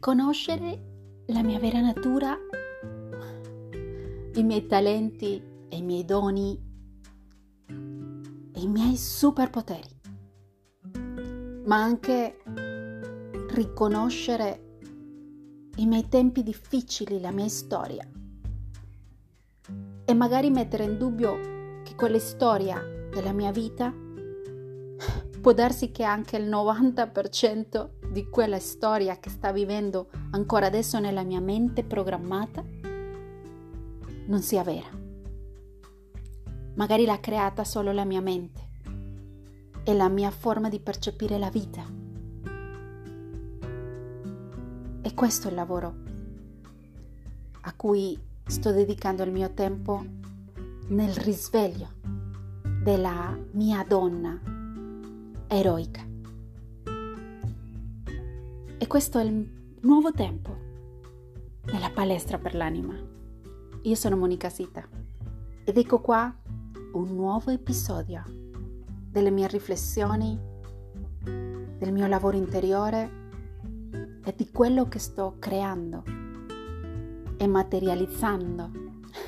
riconoscere la mia vera natura, i miei talenti e i miei doni e i miei superpoteri, ma anche riconoscere i miei tempi difficili, la mia storia. E magari mettere in dubbio che quella storia della mia vita può darsi che anche il 90% di quella storia che sta vivendo ancora adesso nella mia mente programmata non sia vera. Magari l'ha creata solo la mia mente e la mia forma di percepire la vita. E questo è il lavoro a cui sto dedicando il mio tempo nel risveglio della mia donna eroica. E questo è il nuovo tempo della palestra per l'anima. Io sono Monica Sita ed ecco qua un nuovo episodio delle mie riflessioni, del mio lavoro interiore e di quello che sto creando e materializzando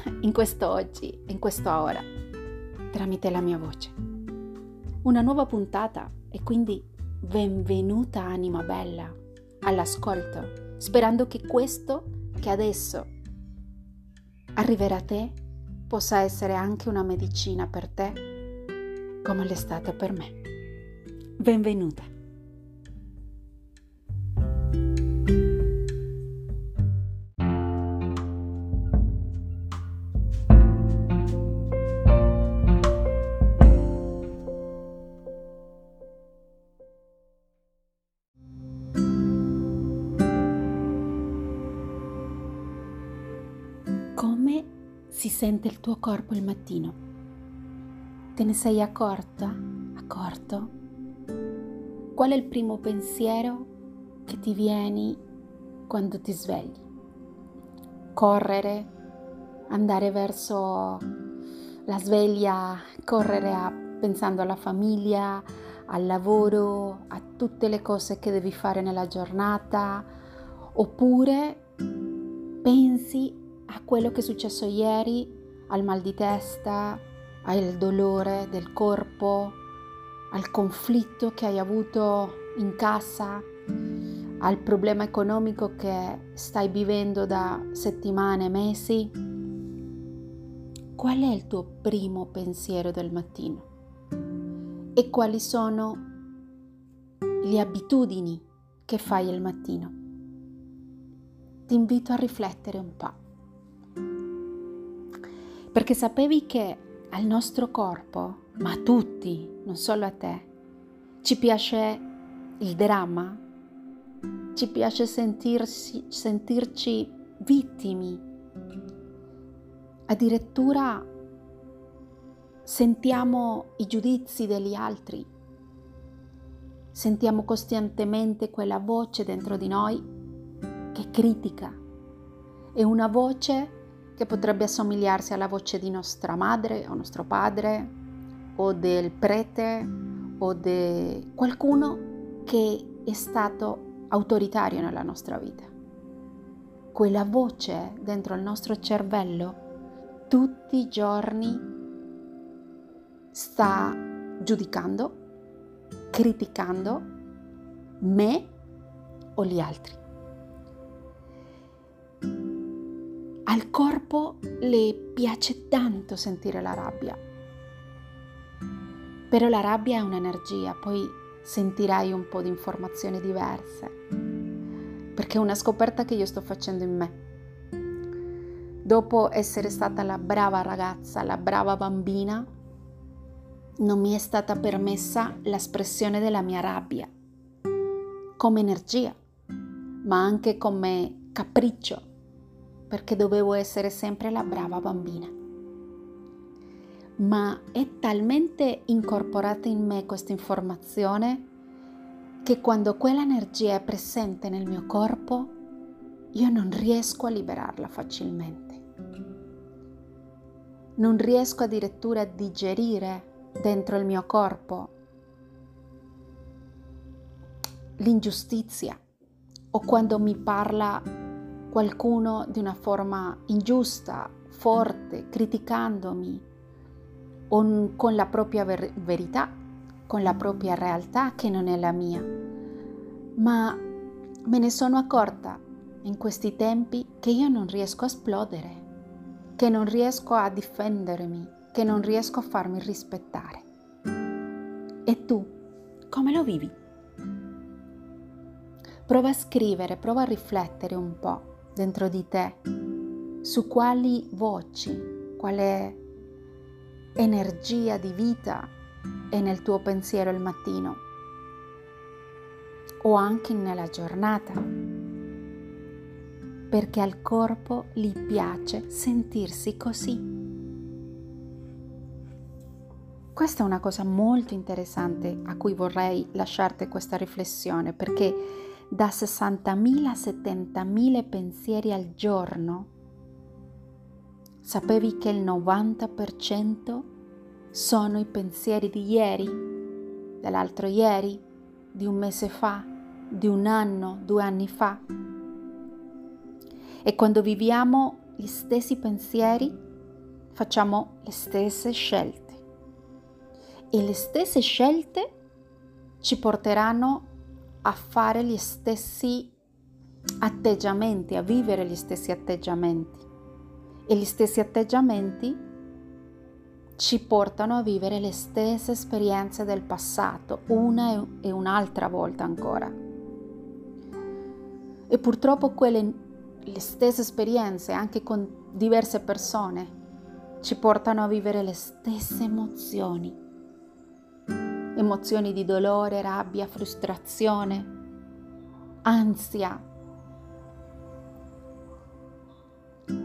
in questo oggi, in questo ora, tramite la mia voce. Una nuova puntata e quindi benvenuta anima bella all'ascolto, sperando che questo che adesso arriverà a te possa essere anche una medicina per te, come l'è stata per me. Benvenuta. Si sente il tuo corpo il mattino? Te ne sei accorta? Accorto? Qual è il primo pensiero che ti viene quando ti svegli? Correre, andare verso la sveglia, correre a, pensando alla famiglia, al lavoro, a tutte le cose che devi fare nella giornata, oppure pensi a quello che è successo ieri, al mal di testa, al dolore del corpo, al conflitto che hai avuto in casa, al problema economico che stai vivendo da settimane, mesi? Qual è il tuo primo pensiero del mattino? E quali sono le abitudini che fai al mattino? Ti invito a riflettere un po'. Perché sapevi che al nostro corpo, ma a tutti, non solo a te, ci piace il dramma? Ci piace sentirsi, sentirci vittimi? Addirittura sentiamo i giudizi degli altri? Sentiamo costantemente quella voce dentro di noi che critica. È una voce che potrebbe assomigliarsi alla voce di nostra madre o nostro padre o del prete o di qualcuno che è stato autoritario nella nostra vita. Quella voce dentro il nostro cervello tutti i giorni sta giudicando, criticando me o gli altri. Al corpo le piace tanto sentire la rabbia. Però la rabbia è un'energia, poi sentirai un po' di informazioni diverse, perché è una scoperta che io sto facendo in me. Dopo essere stata la brava ragazza, la brava bambina, non mi è stata permessa l'espressione della mia rabbia come energia, ma anche come capriccio perché dovevo essere sempre la brava bambina. Ma è talmente incorporata in me questa informazione che quando quell'energia è presente nel mio corpo, io non riesco a liberarla facilmente. Non riesco addirittura a digerire dentro il mio corpo l'ingiustizia, o quando mi parla qualcuno di una forma ingiusta, forte, criticandomi o con la propria ver- verità, con la propria realtà che non è la mia. Ma me ne sono accorta in questi tempi che io non riesco a esplodere, che non riesco a difendermi, che non riesco a farmi rispettare. E tu, come lo vivi? Prova a scrivere, prova a riflettere un po' dentro di te su quali voci, quale energia di vita è nel tuo pensiero il mattino o anche nella giornata, perché al corpo gli piace sentirsi così. Questa è una cosa molto interessante a cui vorrei lasciarti questa riflessione, perché da 60.000 a 70.000 pensieri al giorno, sapevi che il 90% sono i pensieri di ieri, dell'altro ieri, di un mese fa, di un anno, due anni fa. E quando viviamo gli stessi pensieri, facciamo le stesse scelte. E le stesse scelte ci porteranno a fare gli stessi atteggiamenti, a vivere gli stessi atteggiamenti. E gli stessi atteggiamenti ci portano a vivere le stesse esperienze del passato, una e un'altra volta ancora. E purtroppo quelle le stesse esperienze, anche con diverse persone, ci portano a vivere le stesse emozioni. Emozioni di dolore, rabbia, frustrazione, ansia,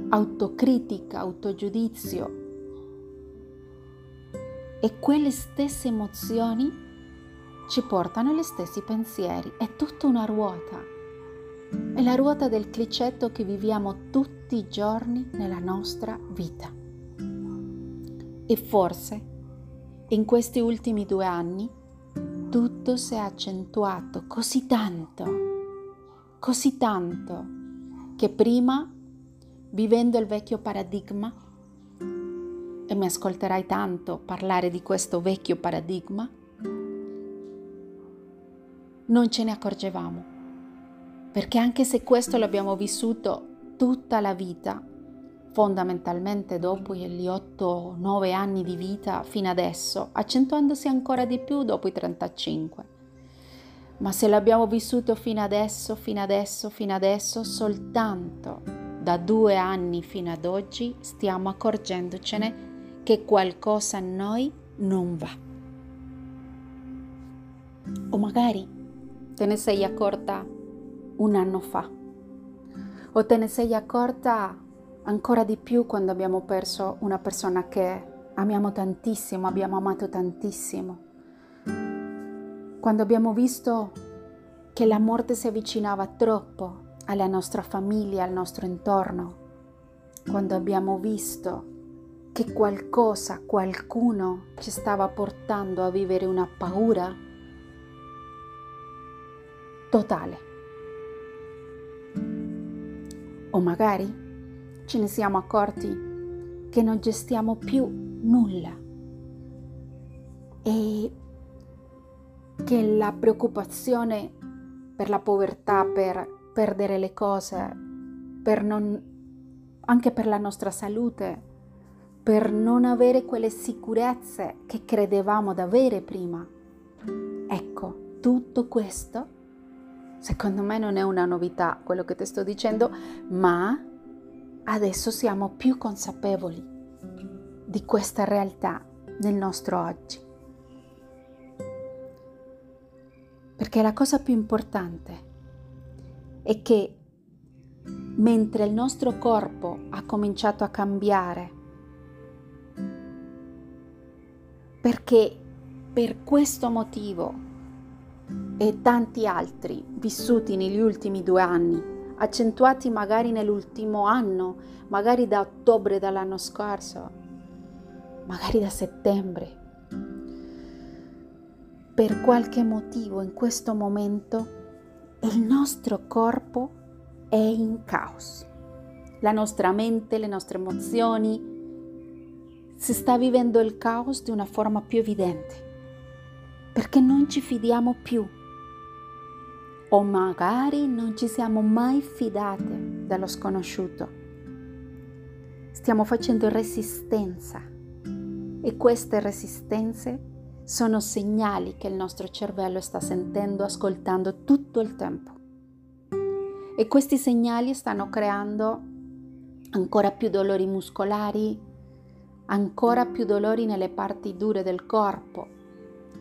autocritica, autogiudizio, e quelle stesse emozioni ci portano agli stessi pensieri. È tutta una ruota. È la ruota del clicetto che viviamo tutti i giorni nella nostra vita. E forse in questi ultimi due anni tutto si è accentuato così tanto, così tanto, che prima, vivendo il vecchio paradigma, e mi ascolterai tanto parlare di questo vecchio paradigma, non ce ne accorgevamo, perché anche se questo l'abbiamo vissuto tutta la vita, fondamentalmente dopo gli 8-9 anni di vita fino adesso, accentuandosi ancora di più dopo i 35. Ma se l'abbiamo vissuto fino adesso, fino adesso, fino adesso, soltanto da due anni fino ad oggi stiamo accorgendocene che qualcosa a noi non va. O magari te ne sei accorta un anno fa, o te ne sei accorta ancora di più quando abbiamo perso una persona che amiamo tantissimo, abbiamo amato tantissimo, quando abbiamo visto che la morte si avvicinava troppo alla nostra famiglia, al nostro intorno, quando abbiamo visto che qualcosa, qualcuno ci stava portando a vivere una paura totale. O magari ce ne siamo accorti che non gestiamo più nulla e che la preoccupazione per la povertà, per perdere le cose, per non, anche per la nostra salute, per non avere quelle sicurezze che credevamo di avere prima. Ecco, tutto questo secondo me non è una novità quello che ti sto dicendo, ma adesso siamo più consapevoli di questa realtà nel nostro oggi. Perché la cosa più importante è che mentre il nostro corpo ha cominciato a cambiare, perché per questo motivo e tanti altri vissuti negli ultimi due anni, accentuati magari nell'ultimo anno, magari da ottobre dell'anno scorso, magari da settembre, per qualche motivo in questo momento il nostro corpo è in caos. La nostra mente, le nostre emozioni, si sta vivendo il caos di una forma più evidente, perché non ci fidiamo più o magari non ci siamo mai fidate dello sconosciuto. Stiamo facendo resistenza e queste resistenze sono segnali che il nostro cervello sta sentendo, ascoltando tutto il tempo. E questi segnali stanno creando ancora più dolori muscolari, ancora più dolori nelle parti dure del corpo.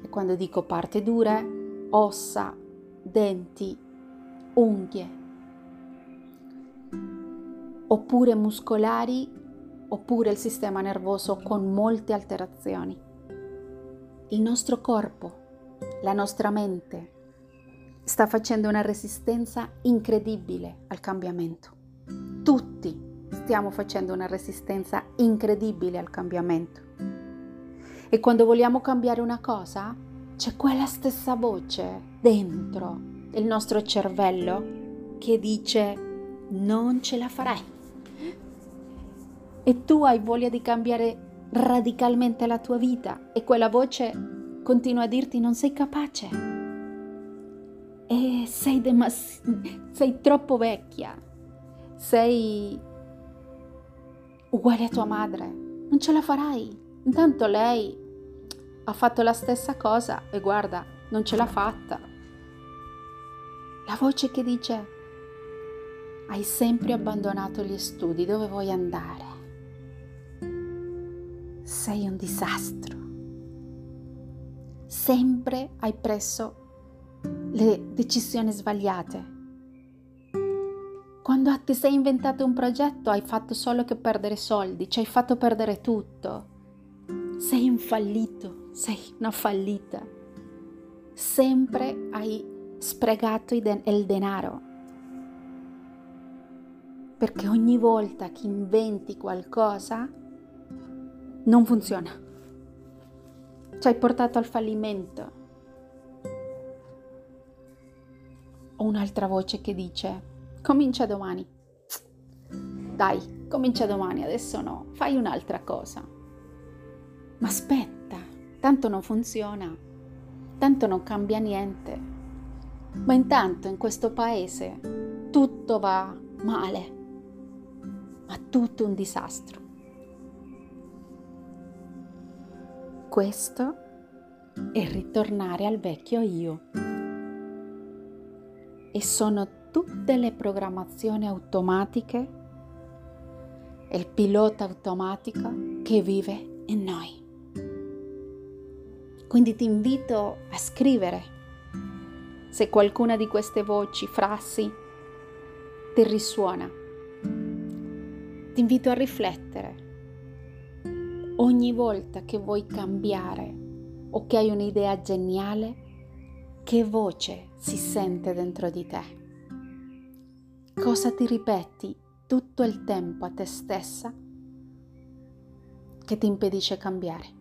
E quando dico parti dure, ossa, denti, unghie, oppure muscolari, oppure il sistema nervoso con molte alterazioni. Il nostro corpo, la nostra mente, sta facendo una resistenza incredibile al cambiamento. Tutti stiamo facendo una resistenza incredibile al cambiamento. E quando vogliamo cambiare una cosa, c'è quella stessa voce dentro il nostro cervello che dice non ce la farai. E tu hai voglia di cambiare radicalmente la tua vita e quella voce continua a dirti non sei capace. E sei, demas- sei troppo vecchia. Sei uguale a tua madre, non ce la farai. Intanto lei ha fatto la stessa cosa e guarda, non ce l'ha fatta. La voce che dice, hai sempre abbandonato gli studi, dove vuoi andare? Sei un disastro. Sempre hai preso le decisioni sbagliate quando ti sei inventato un progetto hai fatto solo che perdere soldi, ci hai fatto perdere tutto. Sei un fallito, sei una fallita. Sempre hai sprecato il denaro. Perché ogni volta che inventi qualcosa non funziona. Ci hai portato al fallimento. Ho un'altra voce che dice comincia domani. Dai, comincia domani, adesso no, fai un'altra cosa. Ma aspetta, tanto non funziona, tanto non cambia niente. Ma intanto in questo paese tutto va male, ma tutto un disastro. Questo è ritornare al vecchio io. E sono tutte le programmazioni automatiche il pilota automatico che vive in noi. Quindi ti invito a scrivere se qualcuna di queste voci, frasi ti risuona. Ti invito a riflettere. Ogni volta che vuoi cambiare o che hai un'idea geniale, che voce si sente dentro di te? cosa ti ripeti tutto il tempo a te stessa che ti impedisce cambiare.